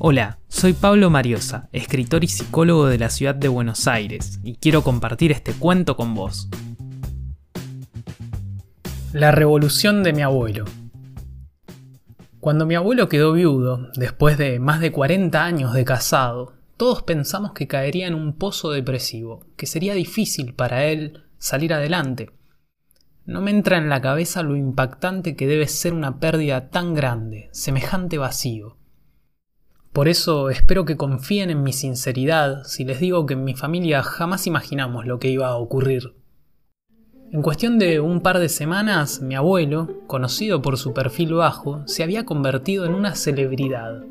Hola, soy Pablo Mariosa, escritor y psicólogo de la ciudad de Buenos Aires, y quiero compartir este cuento con vos. La revolución de mi abuelo. Cuando mi abuelo quedó viudo, después de más de 40 años de casado, todos pensamos que caería en un pozo depresivo, que sería difícil para él salir adelante. No me entra en la cabeza lo impactante que debe ser una pérdida tan grande, semejante vacío. Por eso espero que confíen en mi sinceridad si les digo que en mi familia jamás imaginamos lo que iba a ocurrir. En cuestión de un par de semanas, mi abuelo, conocido por su perfil bajo, se había convertido en una celebridad.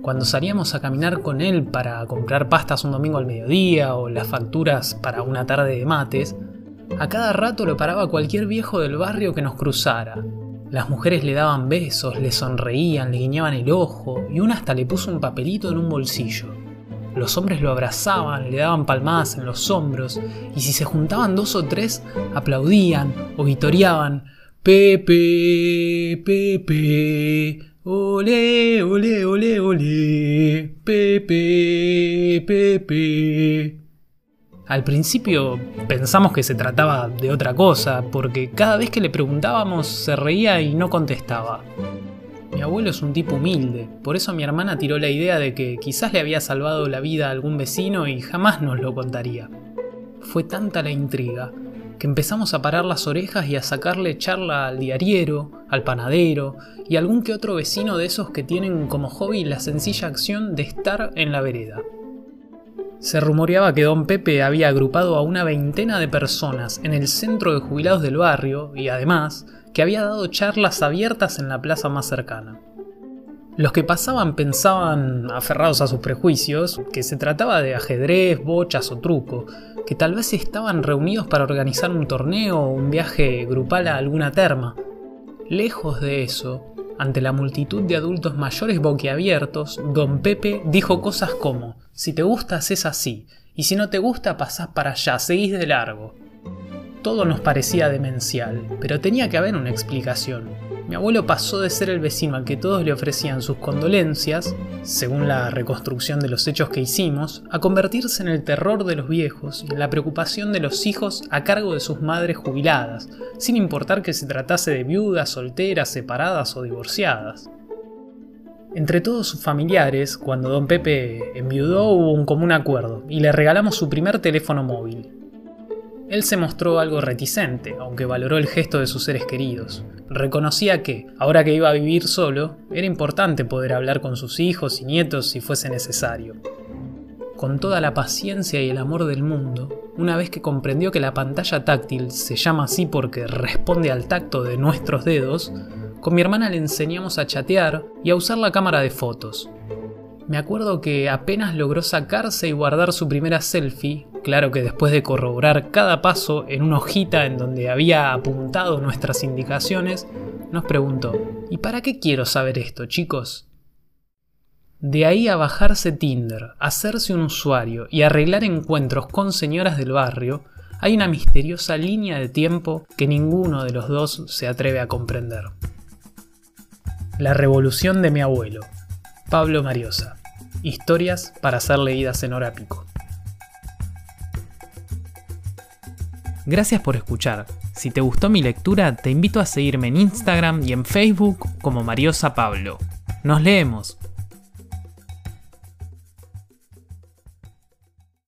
Cuando salíamos a caminar con él para comprar pastas un domingo al mediodía o las facturas para una tarde de mates, a cada rato lo paraba cualquier viejo del barrio que nos cruzara, las mujeres le daban besos, le sonreían, le guiñaban el ojo y una hasta le puso un papelito en un bolsillo. Los hombres lo abrazaban, le daban palmadas en los hombros y si se juntaban dos o tres aplaudían o vitoreaban Pepe, Pepe, ole, ole, ole, ole, Pepe, Pepe. Al principio pensamos que se trataba de otra cosa, porque cada vez que le preguntábamos se reía y no contestaba. Mi abuelo es un tipo humilde, por eso mi hermana tiró la idea de que quizás le había salvado la vida a algún vecino y jamás nos lo contaría. Fue tanta la intriga que empezamos a parar las orejas y a sacarle charla al diariero, al panadero y algún que otro vecino de esos que tienen como hobby la sencilla acción de estar en la vereda. Se rumoreaba que don Pepe había agrupado a una veintena de personas en el centro de jubilados del barrio y además que había dado charlas abiertas en la plaza más cercana. Los que pasaban pensaban, aferrados a sus prejuicios, que se trataba de ajedrez, bochas o truco, que tal vez estaban reunidos para organizar un torneo o un viaje grupal a alguna terma. Lejos de eso, ante la multitud de adultos mayores boquiabiertos, don Pepe dijo cosas como, si te gusta es así, y si no te gusta pasás para allá, seguís de largo. Todo nos parecía demencial, pero tenía que haber una explicación. Mi abuelo pasó de ser el vecino al que todos le ofrecían sus condolencias, según la reconstrucción de los hechos que hicimos, a convertirse en el terror de los viejos y en la preocupación de los hijos a cargo de sus madres jubiladas, sin importar que se tratase de viudas, solteras, separadas o divorciadas. Entre todos sus familiares, cuando don Pepe enviudó hubo un común acuerdo y le regalamos su primer teléfono móvil. Él se mostró algo reticente, aunque valoró el gesto de sus seres queridos. Reconocía que, ahora que iba a vivir solo, era importante poder hablar con sus hijos y nietos si fuese necesario. Con toda la paciencia y el amor del mundo, una vez que comprendió que la pantalla táctil se llama así porque responde al tacto de nuestros dedos, con mi hermana le enseñamos a chatear y a usar la cámara de fotos. Me acuerdo que apenas logró sacarse y guardar su primera selfie, claro que después de corroborar cada paso en una hojita en donde había apuntado nuestras indicaciones, nos preguntó, ¿y para qué quiero saber esto, chicos? De ahí a bajarse Tinder, hacerse un usuario y arreglar encuentros con señoras del barrio, hay una misteriosa línea de tiempo que ninguno de los dos se atreve a comprender. La revolución de mi abuelo, Pablo Mariosa. Historias para ser leídas en hora pico. Gracias por escuchar. Si te gustó mi lectura, te invito a seguirme en Instagram y en Facebook como Mariosa Pablo. Nos leemos.